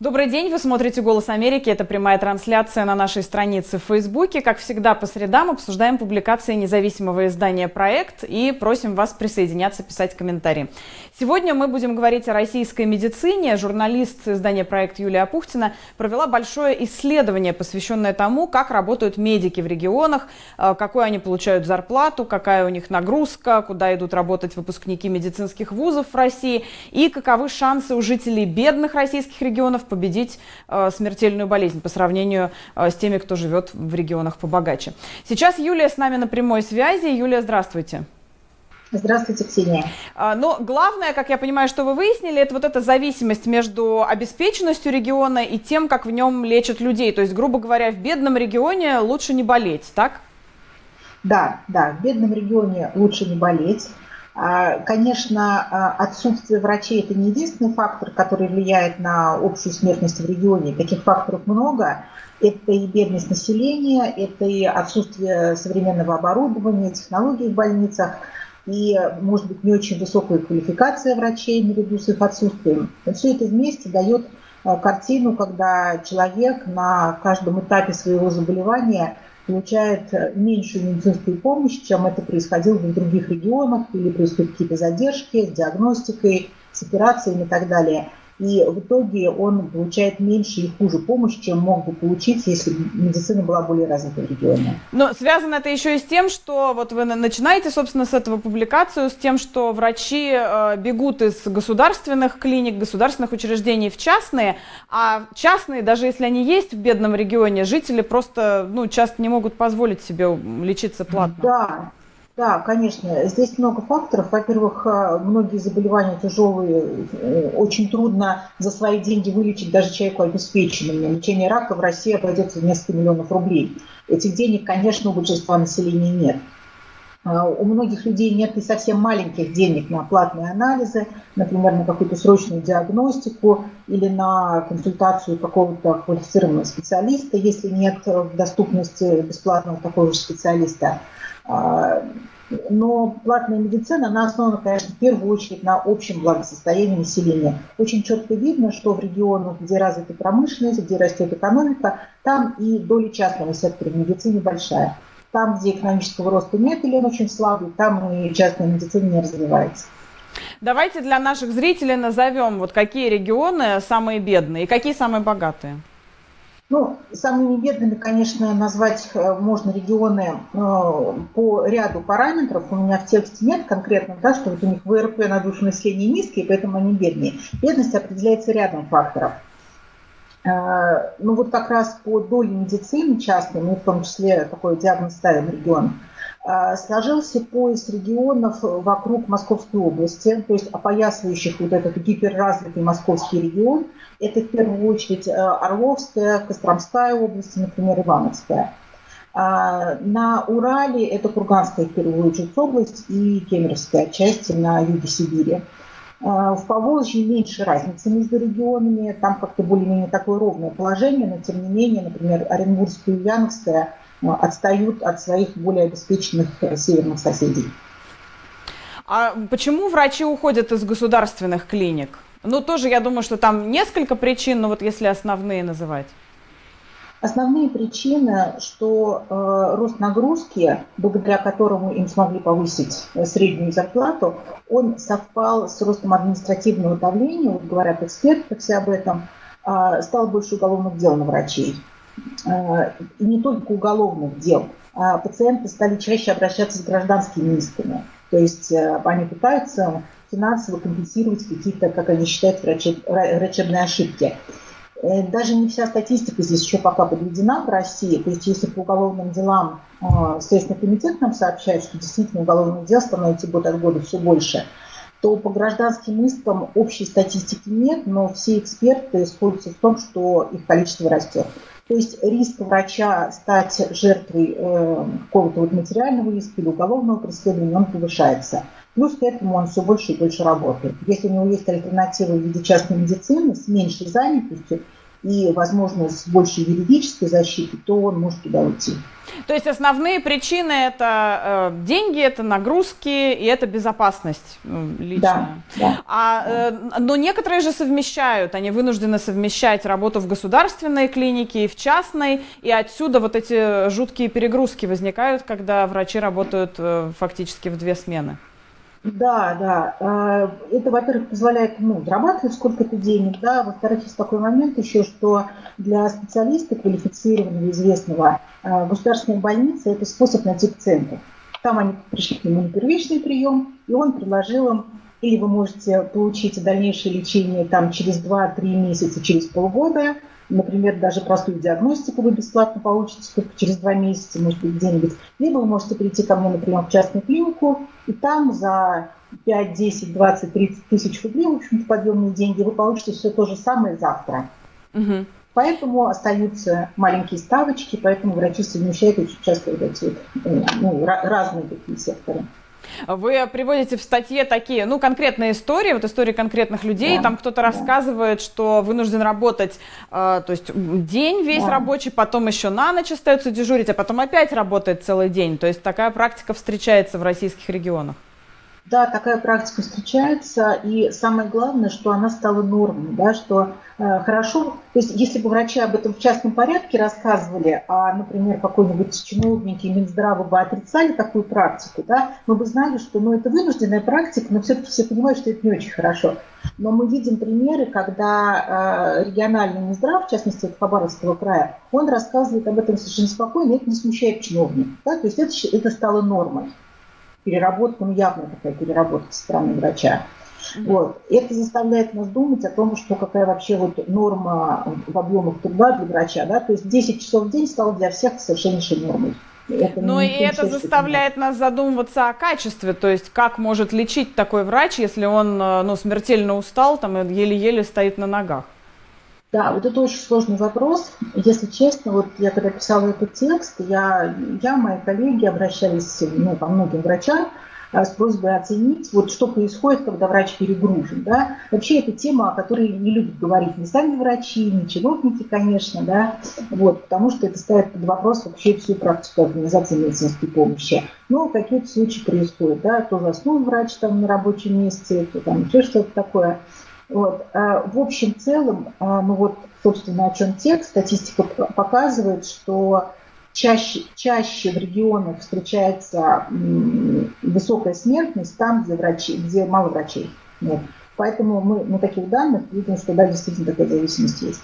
Добрый день, вы смотрите «Голос Америки». Это прямая трансляция на нашей странице в Фейсбуке. Как всегда, по средам обсуждаем публикации независимого издания «Проект» и просим вас присоединяться, писать комментарии. Сегодня мы будем говорить о российской медицине. Журналист издания «Проект» Юлия Пухтина провела большое исследование, посвященное тому, как работают медики в регионах, э, какую они получают зарплату, какая у них нагрузка, куда идут работать выпускники медицинских вузов в России и каковы шансы у жителей бедных российских регионов победить э, смертельную болезнь по сравнению э, с теми, кто живет в регионах побогаче. Сейчас Юлия с нами на прямой связи. Юлия, здравствуйте. Здравствуйте, Ксения. А, но главное, как я понимаю, что вы выяснили, это вот эта зависимость между обеспеченностью региона и тем, как в нем лечат людей. То есть, грубо говоря, в бедном регионе лучше не болеть, так? Да, да, в бедном регионе лучше не болеть. А, конечно, а, отсутствие врачей – это не единственный фактор, который влияет на общую смертность в регионе. Таких факторов много. Это и бедность населения, это и отсутствие современного оборудования, технологий в больницах, и, может быть, не очень высокая квалификация врачей наряду с их отсутствием. Но все это вместе дает а, картину, когда человек на каждом этапе своего заболевания – получает э, меньшую медицинскую помощь, чем это происходило в других регионах, или происходят какие-то задержки с диагностикой, с операциями и так далее и в итоге он получает меньше и хуже помощь, чем мог бы получить, если медицина была более развита в регионе. Но связано это еще и с тем, что вот вы начинаете, собственно, с этого публикацию, с тем, что врачи э, бегут из государственных клиник, государственных учреждений в частные, а частные, даже если они есть в бедном регионе, жители просто ну, часто не могут позволить себе лечиться платно. Да, да, конечно. Здесь много факторов. Во-первых, э, многие заболевания тяжелые, э, очень трудно за свои деньги вылечить даже человеку обеспеченному. Лечение рака в России обойдется в несколько миллионов рублей. Этих денег, конечно, у большинства населения нет. А у многих людей нет и совсем маленьких денег на платные анализы, например, на какую-то срочную диагностику или на консультацию какого-то квалифицированного специалиста, если нет доступности бесплатного такого же специалиста. Но платная медицина, она основана, конечно, в первую очередь на общем благосостоянии населения. Очень четко видно, что в регионах, где развита промышленность, где растет экономика, там и доля частного сектора в медицине большая. Там, где экономического роста нет или он очень слабый, там и частная медицина не развивается. Давайте для наших зрителей назовем, вот какие регионы самые бедные и какие самые богатые. Ну, самыми бедными, конечно, назвать э, можно регионы э, по ряду параметров. У меня в тексте нет конкретно, да, что вот у них ВРП на душу населения низкий, поэтому они бедные. Бедность определяется рядом факторов. Э, ну вот как раз по доле медицины частной, мы в том числе такой диагноз ставим регион, сложился пояс регионов вокруг Московской области, то есть опоясывающих вот этот гиперразвитый московский регион – это в первую очередь э, Орловская, Костромская область, например, Ивановская. На Урале это Курганская в первую очередь область и Кемеровская часть на юге Сибири. В Поволжье меньше разницы между регионами, там как-то более-менее такое ровное положение, но тем не менее, например, Оренбургская и Ульяновская э, отстают от своих более обеспеченных э, северных соседей. А почему врачи уходят из государственных клиник? Ну, тоже я думаю, что там несколько причин, но вот если основные называть. Основные причины, что э, рост нагрузки, благодаря которому им смогли повысить э, среднюю зарплату, он совпал с ростом административного давления, вот говорят эксперты все об этом, э, стало больше уголовных дел на врачей. Э, и не только уголовных дел. А пациенты стали чаще обращаться с гражданскими исками. То есть э, они пытаются финансово компенсировать какие-то, как они считают, врачебные ошибки. Э, даже не вся статистика здесь еще пока подведена в России. То есть если по уголовным делам Следственный комитет нам сообщает, что действительно уголовных дел становится год от года все больше, то по гражданским искам общей статистики нет, но все эксперты сходятся в том, что их количество растет. То есть риск врача стать жертвой э, какого-то вот материального иска или уголовного преследования, он повышается. Плюс к этому он все больше и больше работает. Если у него есть альтернатива в виде частной медицины с меньшей занятостью и возможность большей юридической защиты, то он может туда уйти. То есть основные причины это э, деньги, это нагрузки и это безопасность э, личная. Да, да. А, э, но некоторые же совмещают, они вынуждены совмещать работу в государственной клинике и в частной, и отсюда вот эти жуткие перегрузки возникают, когда врачи работают э, фактически в две смены. Да, да. А, это, во-первых, позволяет ну, зарабатывать сколько-то денег, да. Во-вторых, есть такой момент еще, что для специалиста, квалифицированного, известного, а, государственная больница – это способ найти пациентов. Там они пришли к нему на первичный прием, и он предложил им, или вы можете получить дальнейшее лечение там, через 2-3 месяца, через полгода, Например, даже простую диагностику вы бесплатно получите только через два месяца, может быть, где-нибудь. Либо вы можете прийти ко мне, например, в частную клинику, и там за 5, 10, 20, 30 тысяч рублей, в общем-то, подъемные деньги, вы получите все то же самое завтра. Угу. Поэтому остаются маленькие ставочки, поэтому врачи совмещают очень часто вот эти э, ну, разные такие секторы. Вы приводите в статье такие, ну, конкретные истории, вот истории конкретных людей, да, там кто-то да. рассказывает, что вынужден работать, э, то есть день весь да. рабочий, потом еще на ночь остается дежурить, а потом опять работает целый день. То есть такая практика встречается в российских регионах. Да, такая практика встречается, и самое главное, что она стала нормой, да, что э, хорошо, то есть если бы врачи об этом в частном порядке рассказывали, а, например, какой-нибудь чиновники Минздрава бы отрицали такую практику, да, мы бы знали, что ну, это вынужденная практика, но все-таки все понимают, что это не очень хорошо. Но мы видим примеры, когда э, региональный Минздрав, в частности, от Хабаровского края, он рассказывает об этом совершенно спокойно, и это не смущает чиновников. Да? То есть это, это стало нормой переработка, ну явно такая переработка со стороны врача. Вот. Это заставляет нас думать о том, что какая вообще вот норма в объемах труда для врача. Да? То есть 10 часов в день стало для всех совершеннейшей нормой. Это ну и это заставляет нас задумываться о качестве, то есть как может лечить такой врач, если он э, ну, смертельно устал там, и еле-еле стоит на ногах. Да, вот это очень сложный вопрос. Если честно, вот я когда писала этот текст, я, я мои коллеги обращались ну, по многим врачам а, с просьбой оценить, вот что происходит, когда врач перегружен. Да? Вообще это тема, о которой не любят говорить ни сами врачи, ни чиновники, конечно, да? вот, потому что это ставит под вопрос вообще всю практику организации медицинской помощи. Но какие-то случаи происходят, да, то заснул врач там на рабочем месте, то там еще что-то такое. Вот. А в общем целом, ну вот, собственно, о чем текст, статистика показывает, что чаще, чаще в регионах встречается высокая смертность там, где, врачи, где мало врачей. Вот. Поэтому мы на таких данных видим, что да, действительно такая зависимость есть.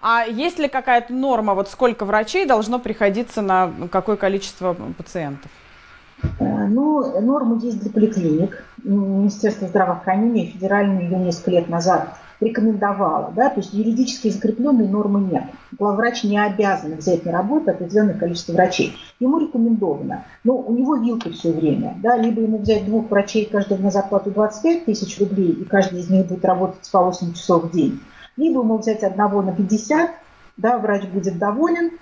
А есть ли какая-то норма, вот сколько врачей должно приходиться на какое количество пациентов? Э, ну, нормы есть для поликлиник. Министерство здравоохранения федеральное ее несколько лет назад рекомендовало. Да? То есть юридически закрепленной нормы нет. Главврач не обязан взять на работу определенное количество врачей. Ему рекомендовано. Но у него вилка все время. Да? Либо ему взять двух врачей, каждого на зарплату 25 тысяч рублей, и каждый из них будет работать по 8 часов в день. Либо ему взять одного на 50, да, врач будет доволен,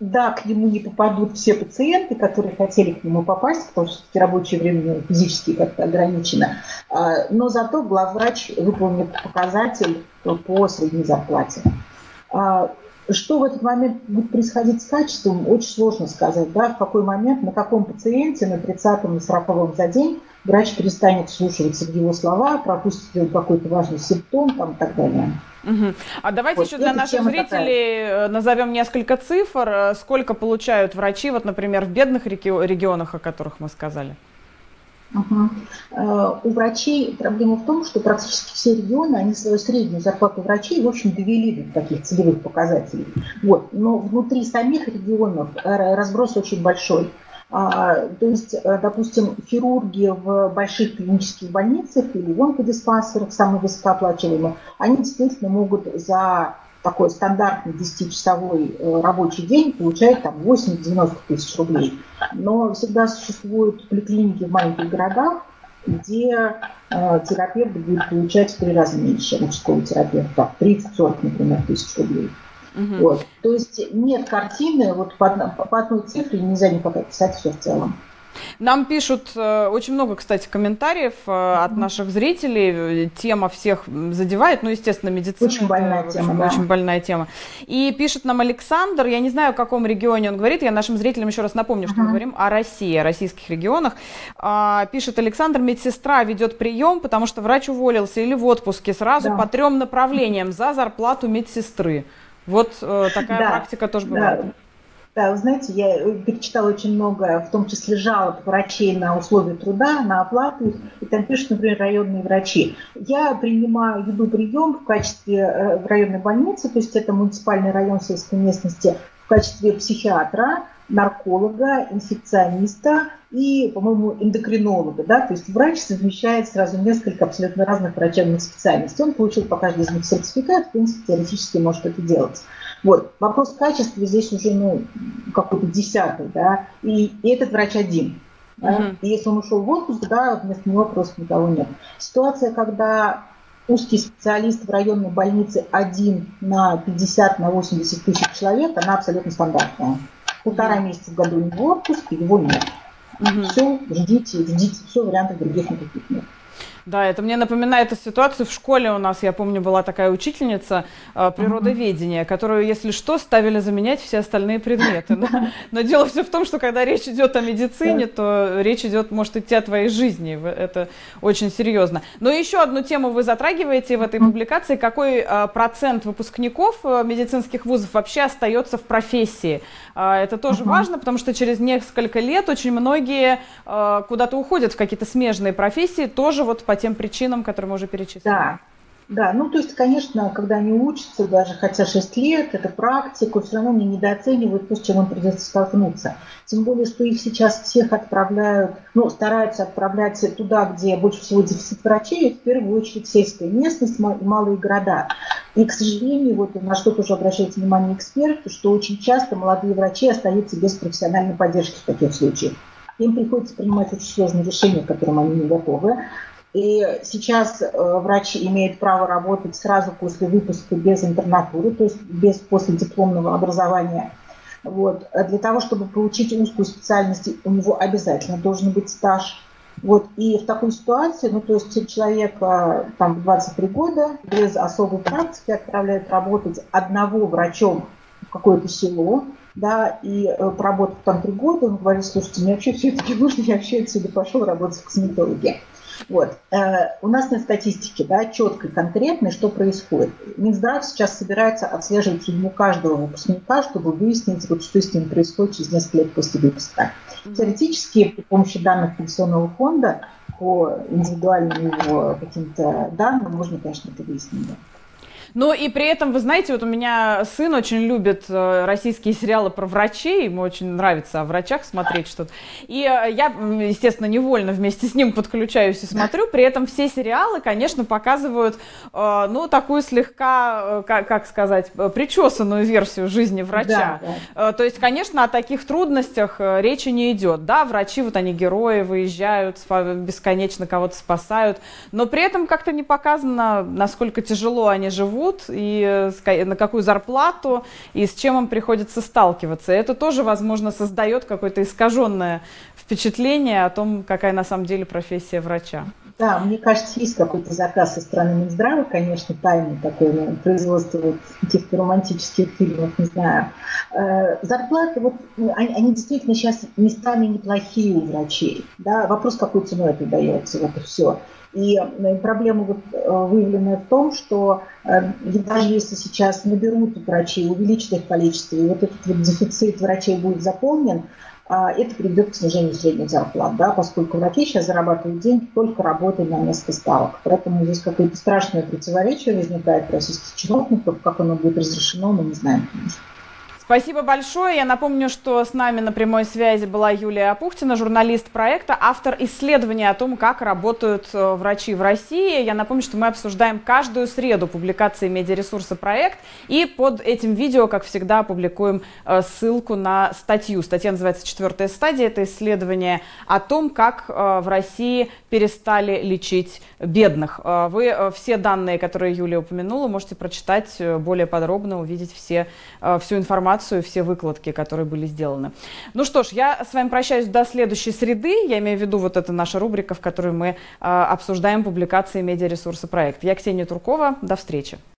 да, к нему не попадут все пациенты, которые хотели к нему попасть, потому что рабочее время физически как-то ограничено. А, но зато главврач выполнит показатель по средней зарплате. Что в этот момент будет происходить с качеством, очень сложно сказать. Да, в какой момент, на каком пациенте, на 30-м и 40 за день врач перестанет слушаться в его слова, пропустит какой-то важный симптом там, и так далее. Угу. А давайте вот, еще для наших зрителей такая. Э, назовем несколько цифр. Э, сколько получают врачи, вот, например, в бедных регионах, о которых мы сказали? Угу. У врачей проблема в том, что практически все регионы, они свою среднюю зарплату врачей, в общем, довели до таких целевых показателей. Вот. Но внутри самих регионов разброс очень большой. А, то есть, э, допустим, хирурги в больших клинических больницах или в онкодиспансерах, самые высокооплачиваемые, они действительно могут за такой стандартный 10-часовой э, рабочий день получать там 80-90 тысяч рублей. Но всегда существуют поликлиники в маленьких городах, где э, терапевт будет получать в три раза меньше мужского терапевта, 30-40, например, тысяч рублей. Угу. Вот. То есть нет картины, вот по, по одной цифре нельзя никак описать все в целом. Нам пишут э, очень много, кстати, комментариев э, от наших зрителей. Тема всех задевает, ну, естественно, медицина. Очень больная это, тема, да. Очень больная тема. И пишет нам Александр, я не знаю, о каком регионе он говорит, я нашим зрителям еще раз напомню, что uh-huh. мы говорим о России, о российских регионах. А, пишет Александр, медсестра ведет прием, потому что врач уволился или в отпуске сразу да. по трем направлениям за зарплату медсестры. Вот э, такая да, практика тоже бывает. Да. Да, вы знаете, я перечитала очень много, в том числе жалоб врачей на условия труда, на оплату, и там пишут, например, районные врачи. Я принимаю, веду прием в качестве э, в районной больницы, то есть это муниципальный район сельской местности, в качестве психиатра, нарколога, инфекциониста и, по-моему, эндокринолога. Да? То есть врач совмещает сразу несколько абсолютно разных врачебных специальностей. Он получил по каждой из них сертификат, в принципе, теоретически может это делать. Вот. Вопрос качества здесь уже ну, какой-то десятый, да, и, и этот врач один. Да? И если он ушел в отпуск, да, вместо него просто никого нет. Ситуация, когда узкий специалист в районной больнице один на 50 на 80 тысяч человек, она абсолютно стандартная. Полтора месяца в году у него отпуск, его нет. Uh-huh. Все, ждите, ждите, все, вариантов других никаких нет. Да, это мне напоминает эту ситуацию в школе у нас, я помню, была такая учительница э, природоведения, которую, если что, ставили заменять все остальные предметы. Но, но дело все в том, что когда речь идет о медицине, то речь идет, может идти о твоей жизни. Это очень серьезно. Но еще одну тему вы затрагиваете в этой публикации. Какой э, процент выпускников э, медицинских вузов вообще остается в профессии? Э, это тоже uh-huh. важно, потому что через несколько лет очень многие э, куда-то уходят в какие-то смежные профессии, тоже вот по тем причинам, которые мы уже перечислили. Да, да, ну то есть, конечно, когда они учатся, даже хотя 6 лет, это практику, все равно они недооценивают то, с чем им придется столкнуться. Тем более, что их сейчас всех отправляют, ну, стараются отправлять туда, где больше всего дефицит врачей, в первую очередь сельская местность малые города. И, к сожалению, вот на что тоже обращает внимание эксперты, что очень часто молодые врачи остаются без профессиональной поддержки в таких случаях. Им приходится принимать очень сложные решения, к которым они не готовы. И сейчас э, врач имеет право работать сразу после выпуска без интернатуры, то есть без последипломного образования. Вот. Для того, чтобы получить узкую специальность, у него обязательно должен быть стаж. Вот. И в такой ситуации, ну, то есть человек э, там 23 года без особой практики отправляют работать одного врачом в какое-то село, да, и поработав там три года, он говорит, слушайте, мне вообще все-таки нужно, я вообще отсюда пошел работать в косметологии. Вот. Э, у нас на статистике да, четко и конкретно, что происходит. Минздрав сейчас собирается отслеживать судьбу каждого выпускника, чтобы выяснить, вот, что с ним происходит через несколько лет после выпуска. Теоретически, при помощи данных пенсионного фонда, по индивидуальным его каким-то данным, можно, конечно, это выяснить. Ну и при этом, вы знаете, вот у меня сын очень любит э, российские сериалы про врачей, ему очень нравится о врачах смотреть что-то. И э, я, естественно, невольно вместе с ним подключаюсь и смотрю. При этом все сериалы, конечно, показывают, э, ну, такую слегка, как, как сказать, причесанную версию жизни врача. Да, да. То есть, конечно, о таких трудностях речи не идет. Да, врачи, вот они герои, выезжают, бесконечно кого-то спасают, но при этом как-то не показано, насколько тяжело они живут живут, и э, на какую зарплату, и с чем им приходится сталкиваться. Это тоже, возможно, создает какое-то искаженное впечатление о том, какая на самом деле профессия врача. Да, мне кажется, есть какой-то заказ со стороны Минздрава, конечно, тайный такой ну, производство вот, каких-то романтических фильмов, не знаю. Э, зарплаты, вот, ну, они, они действительно сейчас местами неплохие у врачей. Да? Вопрос, какой ценой это дается, вот и все. И э, проблема вот э, выявленная в том, что э, даже если сейчас наберут врачей, увеличат их количество, и вот этот вот дефицит врачей будет заполнен, а, это приведет к снижению средних зарплат, да, поскольку врачи сейчас зарабатывают деньги только работая на место ставок. Поэтому здесь какое-то страшное противоречие возникает российских чиновников. Как оно будет разрешено, мы не знаем, конечно. Спасибо большое. Я напомню, что с нами на прямой связи была Юлия Апухтина, журналист проекта, автор исследования о том, как работают э, врачи в России. Я напомню, что мы обсуждаем каждую среду публикации медиаресурса проект. И под этим видео, как всегда, публикуем э, ссылку на статью. Статья называется «Четвертая стадия». Это исследование о том, как э, в России перестали лечить бедных. Вы все данные, которые Юлия упомянула, можете прочитать более подробно, увидеть все, всю информацию информацию, все выкладки, которые были сделаны. Ну что ж, я с вами прощаюсь до следующей среды. Я имею в виду вот это наша рубрика, в которой мы э, обсуждаем публикации медиаресурса проекта. Я Ксения Туркова. До встречи.